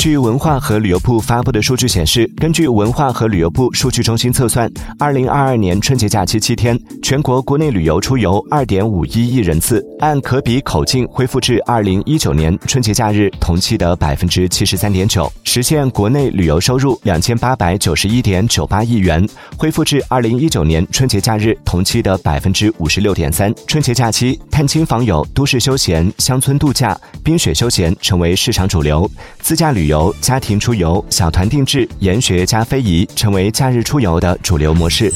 据文化和旅游部发布的数据显示，根据文化和旅游部数据中心测算，二零二二年春节假期七天，全国国内旅游出游二点五一亿人次，按可比口径恢复至二零一九年春节假日同期的百分之七十三点九，实现国内旅游收入两千八百九十一点九八亿元，恢复至二零一九年春节假日同期的百分之五十六点三。春节假期，探亲访友、都市休闲、乡村度假、冰雪休闲成为市场主流，自驾旅。游、家庭出游、小团定制、研学加非遗，成为假日出游的主流模式。